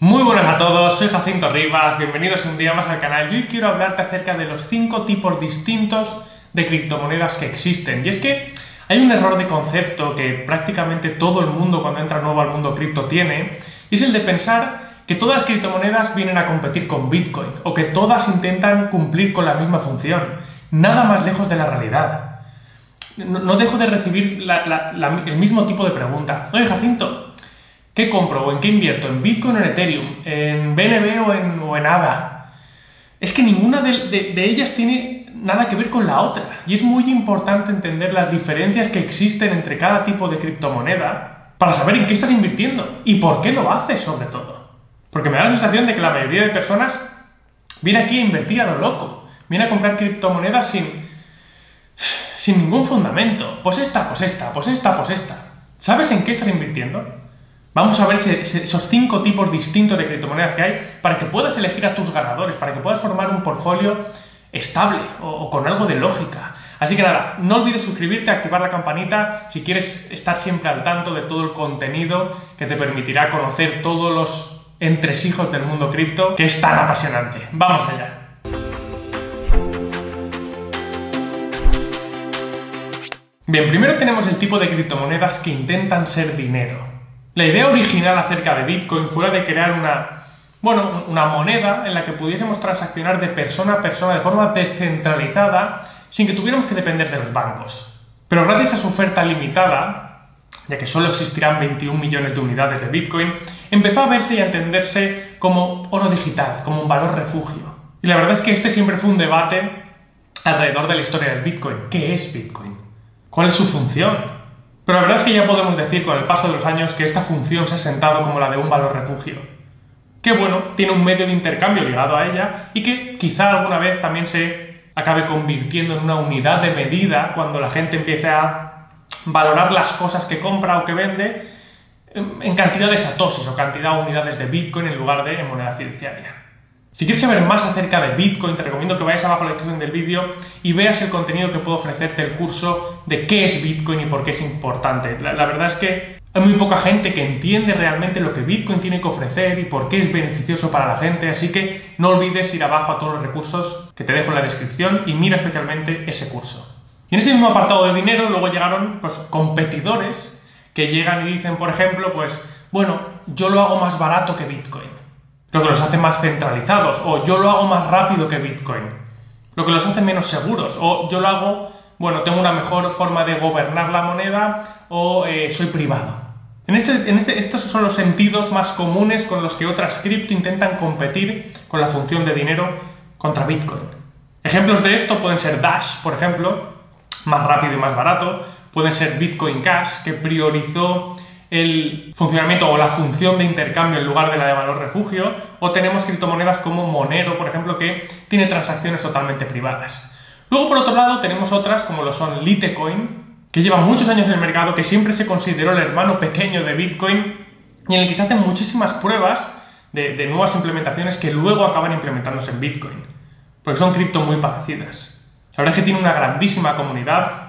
Muy buenas a todos, soy Jacinto Rivas, bienvenidos un día más al canal. Yo hoy quiero hablarte acerca de los cinco tipos distintos de criptomonedas que existen. Y es que hay un error de concepto que prácticamente todo el mundo cuando entra nuevo al mundo cripto tiene, y es el de pensar que todas las criptomonedas vienen a competir con Bitcoin, o que todas intentan cumplir con la misma función. Nada más lejos de la realidad no, dejo de recibir el mismo tipo de pregunta. Oye, Jacinto, ¿qué compro o en qué invierto? ¿En Bitcoin o en Ethereum? ¿En BNB o en, o ADA? Es que ninguna de, ellas tiene nada que ver con la otra. Y es muy importante entender las diferencias que existen entre cada tipo de criptomoneda para saber en qué estás invirtiendo y por qué lo haces sobre todo. Porque me da la sensación de que la mayoría de personas viene aquí a invertir a lo loco. Viene a comprar criptomonedas sin, sin ningún fundamento. Pues esta, pues esta, pues esta, pues esta. ¿Sabes en qué estás invirtiendo? Vamos a ver esos cinco tipos distintos de criptomonedas que hay para que puedas elegir a tus ganadores, para que puedas formar un portfolio estable o, con algo de lógica. Así que nada, no olvides suscribirte, activar la campanita si quieres estar siempre al tanto de todo el contenido que te permitirá conocer todos los entresijos del mundo cripto, que es tan apasionante. Vamos allá. Bien, primero tenemos el tipo de criptomonedas que intentan ser dinero. La idea original acerca de Bitcoin fue la de crear una, bueno, una moneda en la que pudiésemos transaccionar de persona a persona de forma descentralizada sin que tuviéramos que depender de los bancos. Pero gracias a su oferta limitada, ya que solo existirán 21 millones de unidades de Bitcoin, empezó a verse y a entenderse como oro digital, como un valor refugio. Y la verdad es que este siempre fue un debate alrededor de la historia del Bitcoin. ¿Qué es Bitcoin? ¿Cuál es su función? Pero la verdad es que ya podemos decir con el paso de los años que esta función se ha sentado como la de un valor refugio. Que bueno, tiene un medio de intercambio ligado a ella y que quizá alguna vez también se acabe convirtiendo en una unidad de medida cuando la gente empiece a valorar las cosas que compra o que vende en cantidad de satoshis o cantidad de unidades de Bitcoin en lugar de en moneda fiduciaria. Si quieres saber más acerca de Bitcoin, te recomiendo que vayas abajo en la descripción del vídeo y veas el contenido que puedo ofrecerte el curso de qué es Bitcoin y por qué es importante. La, verdad es que hay muy poca gente que entiende realmente lo que Bitcoin tiene que ofrecer y por qué es beneficioso para la gente, así que no olvides ir abajo a todos los recursos que te dejo en la descripción y mira especialmente ese curso. Y en este mismo apartado de dinero luego llegaron pues, competidores que llegan y dicen, por ejemplo, pues, bueno, yo lo hago más barato que Bitcoin lo que los hace más centralizados, o yo lo hago más rápido que Bitcoin, lo que los hace menos seguros, o yo lo hago, bueno, tengo una mejor forma de gobernar la moneda, o eh, soy privado. Este, en este, estos son los sentidos más comunes con los que otras cripto intentan competir con la función de dinero contra Bitcoin. Ejemplos de esto pueden ser Dash, por ejemplo, más rápido y más barato, pueden ser Bitcoin Cash, que priorizó el funcionamiento o la función de intercambio en lugar de la de valor refugio, o tenemos criptomonedas como Monero, por ejemplo, que tiene transacciones totalmente privadas. Luego, por otro lado, tenemos otras como lo son Litecoin, que lleva muchos años en el mercado, que siempre se consideró el hermano pequeño de Bitcoin y en el que se hacen muchísimas pruebas de, nuevas implementaciones que luego acaban implementándose en Bitcoin, porque son cripto muy parecidas. La verdad es que tiene una grandísima comunidad,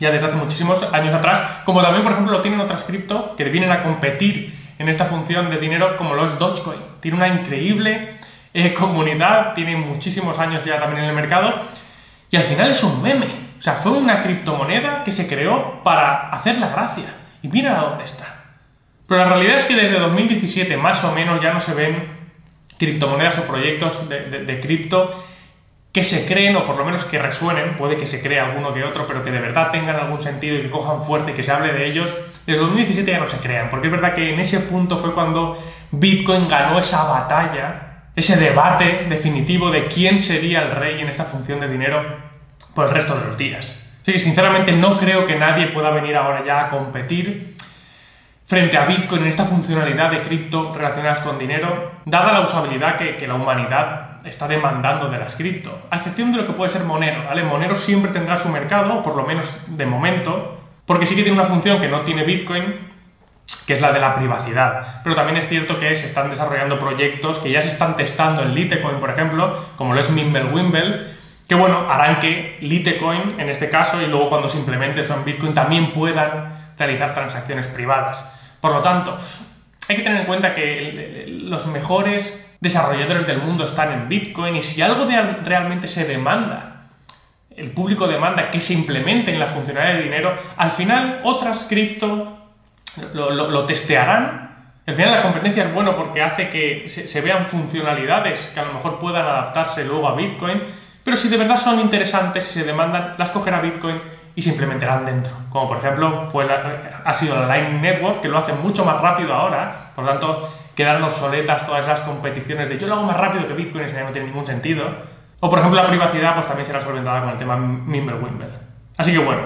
ya desde hace muchísimos años atrás, como también, por ejemplo, lo tienen otras cripto que vienen a competir en esta función de dinero como lo es Dogecoin. Tiene una increíble eh, comunidad, tiene muchísimos años ya también en el mercado y al final es un meme. O sea, fue una criptomoneda que se creó para hacer la gracia. Y mira dónde está. Pero la realidad es que desde 2017 más o menos ya no se ven criptomonedas o proyectos de cripto que se creen o por lo menos que resuenen, puede que se cree alguno que otro, pero que de verdad tengan algún sentido y que cojan fuerte y que se hable de ellos, desde 2017 ya no se crean, porque es verdad que en ese punto fue cuando Bitcoin ganó esa batalla, ese debate definitivo de quién sería el rey en esta función de dinero por el resto de los días. Así que sinceramente no creo que nadie pueda venir ahora ya a competir frente a Bitcoin en esta funcionalidad de cripto relacionadas con dinero, dada la usabilidad que, que la humanidad está demandando de las cripto, a excepción de lo que puede ser Monero, ¿vale? Monero siempre tendrá su mercado, por lo menos de momento, porque sí que tiene una función que no tiene Bitcoin, que es la de la privacidad. Pero también es cierto que se están desarrollando proyectos que ya se están testando en Litecoin, por ejemplo, como lo es Mimblewimble, que bueno, harán que Litecoin, en este caso, y luego cuando se implemente en Bitcoin, también puedan realizar transacciones privadas. Por lo tanto, hay que tener en cuenta que los mejores desarrolladores del mundo están en Bitcoin y si algo realmente se demanda, el público demanda que se implemente en la funcionalidad de dinero, al final otras cripto lo, testearán. Al final la competencia es bueno porque hace que se, vean funcionalidades que a lo mejor puedan adaptarse luego a Bitcoin, pero si de verdad son interesantes y se demandan, las cogerá Bitcoin y se implementarán dentro. Como por ejemplo fue ha sido la Lightning Network, que lo hace mucho más rápido ahora, por lo tanto quedaron obsoletas todas esas competiciones de yo lo hago más rápido que Bitcoin, eso ya no tiene ningún sentido. O por ejemplo la privacidad pues también será solventada con el tema Mimblewimble. Así que bueno,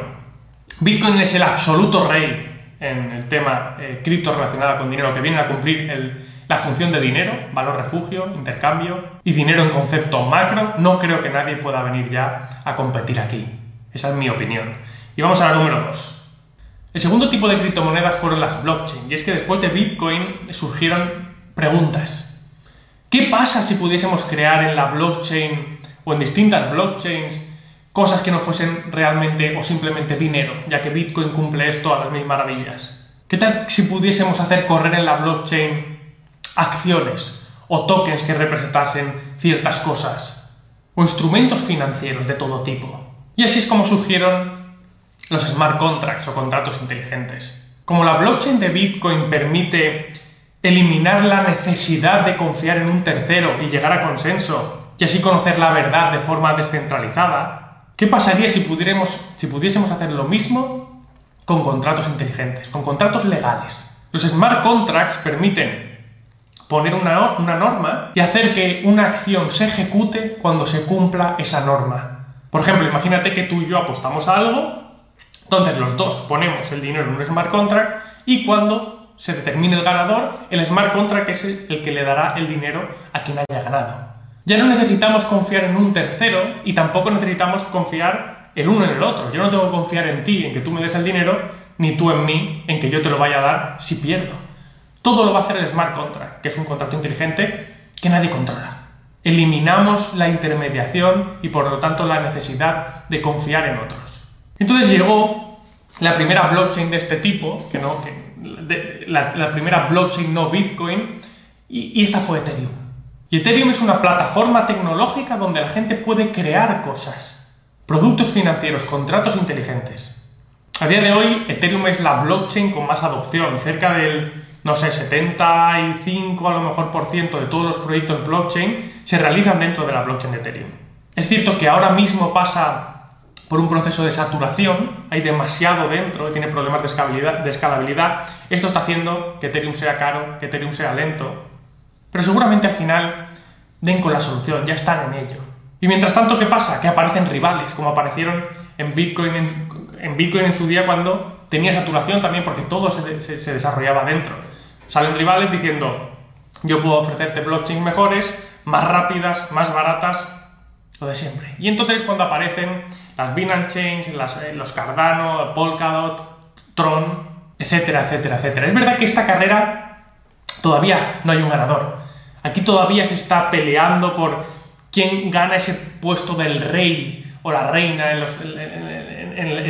Bitcoin es el absoluto rey en el tema eh, cripto relacionado con dinero, que viene a cumplir la función de dinero, valor refugio, intercambio y dinero en concepto macro. No creo que nadie pueda venir ya a competir aquí. Esa es mi opinión. Y vamos a la número 2. El segundo tipo de criptomonedas fueron las blockchain, y es que después de Bitcoin surgieron preguntas. ¿Qué pasa si pudiésemos crear en la blockchain o en distintas blockchains cosas que no fuesen realmente o simplemente dinero, ya que Bitcoin cumple esto a las mil maravillas? ¿Qué tal si pudiésemos hacer correr en la blockchain acciones o tokens que representasen ciertas cosas o instrumentos financieros de todo tipo? Y así es como surgieron los smart contracts o contratos inteligentes. Como la blockchain de Bitcoin permite eliminar la necesidad de confiar en un tercero y llegar a consenso y así conocer la verdad de forma descentralizada, ¿qué pasaría si, pudiéramos, si pudiésemos hacer lo mismo con contratos inteligentes, con contratos legales? Los smart contracts permiten poner una, una norma y hacer que una acción se ejecute cuando se cumpla esa norma. Por ejemplo, imagínate que tú y yo apostamos a algo, entonces los dos ponemos el dinero en un smart contract y cuando se determine el ganador, el smart contract es el, que le dará el dinero a quien haya ganado. Ya no necesitamos confiar en un tercero y tampoco necesitamos confiar el uno en el otro. Yo no tengo que confiar en ti, en que tú me des el dinero, ni tú en mí, en que yo te lo vaya a dar si pierdo. Todo lo va a hacer el smart contract, que es un contrato inteligente que nadie controla. Eliminamos la intermediación y por lo tanto la necesidad de confiar en otros. Entonces llegó la primera blockchain de este tipo, que no, la, primera blockchain no Bitcoin, y, esta fue Ethereum. Y Ethereum es una plataforma tecnológica donde la gente puede crear cosas, productos financieros, contratos inteligentes. A día de hoy, Ethereum es la blockchain con más adopción, cerca del, no sé, 75 a lo mejor por ciento de todos los proyectos blockchain se realizan dentro de la blockchain de Ethereum. Es cierto que ahora mismo pasa por un proceso de saturación, hay demasiado dentro tiene problemas de escalabilidad, de escalabilidad. Esto está haciendo que Ethereum sea caro, que Ethereum sea lento, pero seguramente al final den con la solución, ya están en ello. Y mientras tanto, ¿qué pasa? Que aparecen rivales, como aparecieron en Bitcoin en, Bitcoin en su día cuando tenía saturación también, porque todo se, se desarrollaba dentro. Salen rivales diciendo, yo puedo ofrecerte blockchains mejores, más rápidas, más baratas, lo de siempre. Y entonces cuando aparecen las Binance Chains, eh, los Cardano, Polkadot, Tron, etcétera, etcétera, etcétera. Es verdad que esta carrera todavía no hay un ganador. Aquí todavía se está peleando por quién gana ese puesto del rey o la reina en,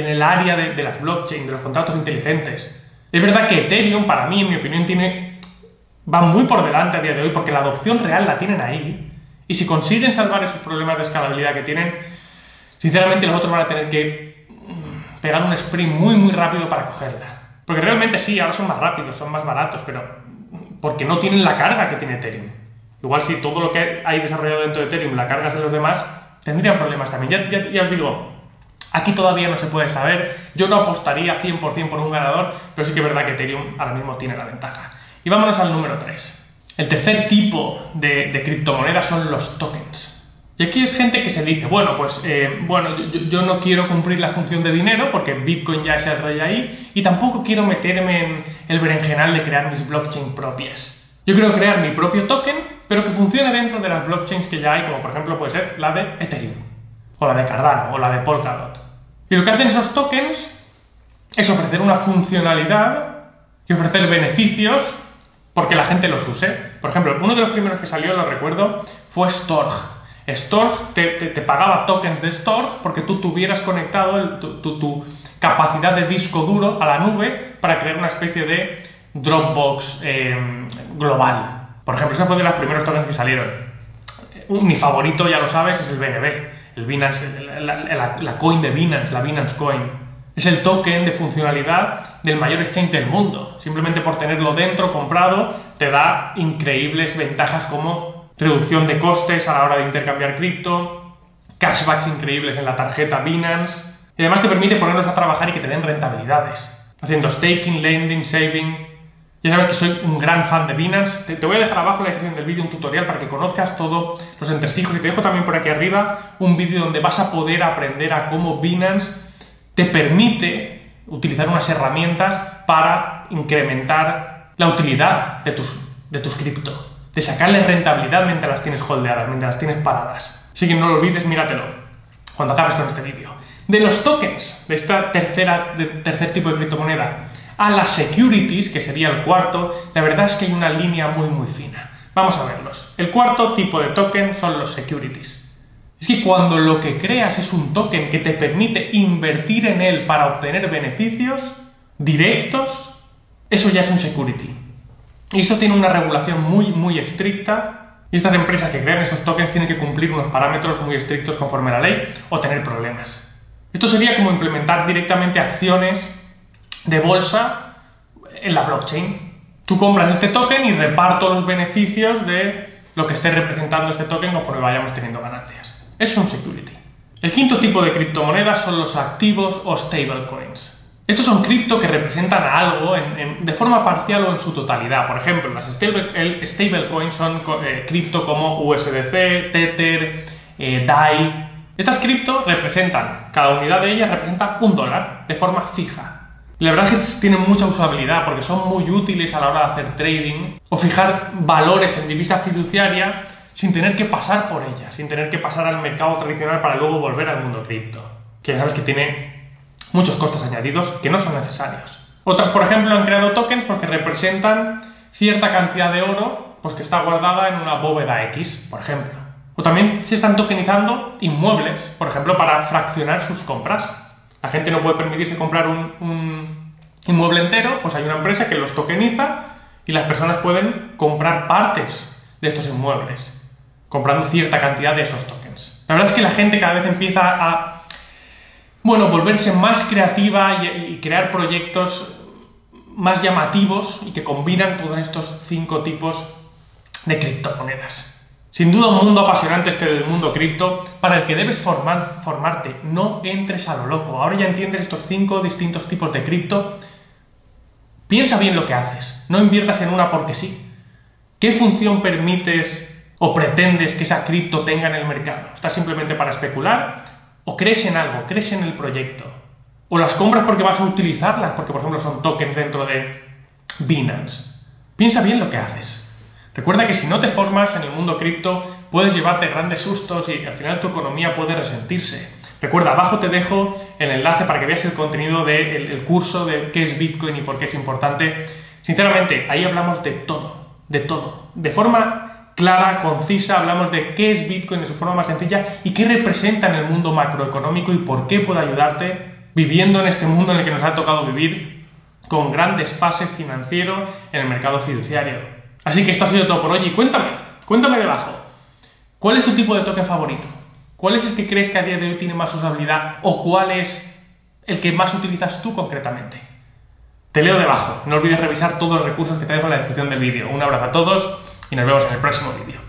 el área de, las blockchain, de los contratos inteligentes. Es verdad que Ethereum, para mí, en mi opinión, tiene, va muy por delante a día de hoy porque la adopción real la tienen ahí. Y si consiguen salvar esos problemas de escalabilidad que tienen, sinceramente los otros van a tener que pegar un sprint muy muy rápido para cogerla. Porque realmente sí, ahora son más rápidos, son más baratos, pero porque no tienen la carga que tiene Ethereum. Igual si todo lo que hay desarrollado dentro de Ethereum la cargas en los demás, tendrían problemas también. Ya, ya, os digo, aquí todavía no se puede saber. Yo no apostaría 100% por un ganador, pero sí que es verdad que Ethereum ahora mismo tiene la ventaja. Y vámonos al número 3. El tercer tipo de, criptomonedas son los tokens. Y aquí es gente que se dice, bueno, pues eh, bueno, yo, no quiero cumplir la función de dinero porque Bitcoin ya es el rey ahí y tampoco quiero meterme en el berenjenal de crear mis blockchain propias. Yo quiero crear mi propio token, pero que funcione dentro de las blockchains que ya hay, como por ejemplo puede ser la de Ethereum, o la de Cardano, o la de Polkadot. Y lo que hacen esos tokens es ofrecer una funcionalidad y ofrecer beneficios porque la gente los use. Por ejemplo, uno de los primeros que salió, lo recuerdo, fue Storg. Storg te, pagaba tokens de Storg porque tú tuvieras conectado tu, capacidad de disco duro a la nube para crear una especie de Dropbox em, global. Por ejemplo, ese fue de los primeros tokens que salieron. Mi favorito, ya lo sabes, es el BNB, el Binance, la, la coin de Binance, la Binance Coin. Es el token de funcionalidad del mayor exchange del mundo. Simplemente por tenerlo dentro, comprado, te da increíbles ventajas como reducción de costes a la hora de intercambiar cripto, cashbacks increíbles en la tarjeta Binance, y además te permite ponerlos a trabajar y que te den rentabilidades. Haciendo staking, lending, saving. Ya sabes que soy un gran fan de Binance. Te, voy a dejar abajo en la descripción del vídeo un tutorial para que conozcas todos los entresijos y te dejo también por aquí arriba un vídeo donde vas a poder aprender a cómo Binance te permite utilizar unas herramientas para incrementar la utilidad de tus, de tus cripto, de sacarles rentabilidad mientras las tienes holdeadas, mientras las tienes paradas. Así que no lo olvides, míratelo cuando acabes con este vídeo. De los tokens, de esta tercera, tercer tipo de criptomoneda, a las securities, que sería el cuarto, la verdad es que hay una línea muy muy fina. Vamos a verlos. El cuarto tipo de token son los securities. Es que cuando lo que creas es un token que te permite invertir en él para obtener beneficios directos, eso ya es un security. Y eso tiene una regulación muy, muy estricta. Y estas empresas que crean estos tokens tienen que cumplir unos parámetros muy estrictos conforme a la ley o tener problemas. Esto sería como implementar directamente acciones de bolsa en la blockchain. Tú compras este token y reparto los beneficios de lo que esté representando este token conforme vayamos teniendo ganancias es un security. El quinto tipo de criptomonedas son los activos o stablecoins. Estos son cripto que representan algo de forma parcial o en su totalidad. Por ejemplo, las stablecoins son eh, cripto como USDC, Tether, eh, DAI. Estas cripto representan, cada unidad de ellas representa un dólar de forma fija. la verdad es que tienen mucha usabilidad porque son muy útiles a la hora de hacer trading o fijar valores en divisa fiduciaria sin tener que pasar por ella, sin tener que pasar al mercado tradicional para luego volver al mundo cripto, que ya sabes que tiene muchos costes añadidos que no son necesarios. Otras, por ejemplo, han creado tokens porque representan cierta cantidad de oro pues que está guardada en una bóveda X, por ejemplo. O también se están tokenizando inmuebles, por ejemplo, para fraccionar sus compras. La gente no puede permitirse comprar un, un inmueble entero, pues hay una empresa que los tokeniza y las personas pueden comprar partes de estos inmuebles comprando cierta cantidad de esos tokens. La verdad es que la gente cada vez empieza a, bueno, volverse más creativa y, crear proyectos más llamativos y que combinan todos estos cinco tipos de criptomonedas. Sin duda un mundo apasionante este del mundo cripto para el que debes formar, formarte. No entres a lo loco. Ahora ya entiendes estos cinco distintos tipos de cripto. Piensa bien lo que haces. No inviertas en una porque sí. ¿Qué función permites ¿O pretendes que esa cripto tenga en el mercado? ¿Estás simplemente para especular? ¿O crees en algo? ¿Crees en el proyecto? ¿O las compras porque vas a utilizarlas? Porque, por ejemplo, son tokens dentro de Binance. Piensa bien lo que haces. Recuerda que si no te formas en el mundo cripto, puedes llevarte grandes sustos y al final tu economía puede resentirse. Recuerda, abajo te dejo el enlace para que veas el contenido del curso de qué es Bitcoin y por qué es importante. Sinceramente, ahí hablamos de todo, de todo, de forma clara, concisa, hablamos de qué es Bitcoin de su forma más sencilla y qué representa en el mundo macroeconómico y por qué puede ayudarte viviendo en este mundo en el que nos ha tocado vivir con gran desfase financiero en el mercado fiduciario. Así que esto ha sido todo por hoy y cuéntame, cuéntame debajo, ¿cuál es tu tipo de token favorito? ¿Cuál es el que crees que a día de hoy tiene más usabilidad o cuál es el que más utilizas tú concretamente? Te leo debajo, no olvides revisar todos los recursos que te dejo en la descripción del vídeo. Un abrazo a todos y nos vemos en el próximo vídeo.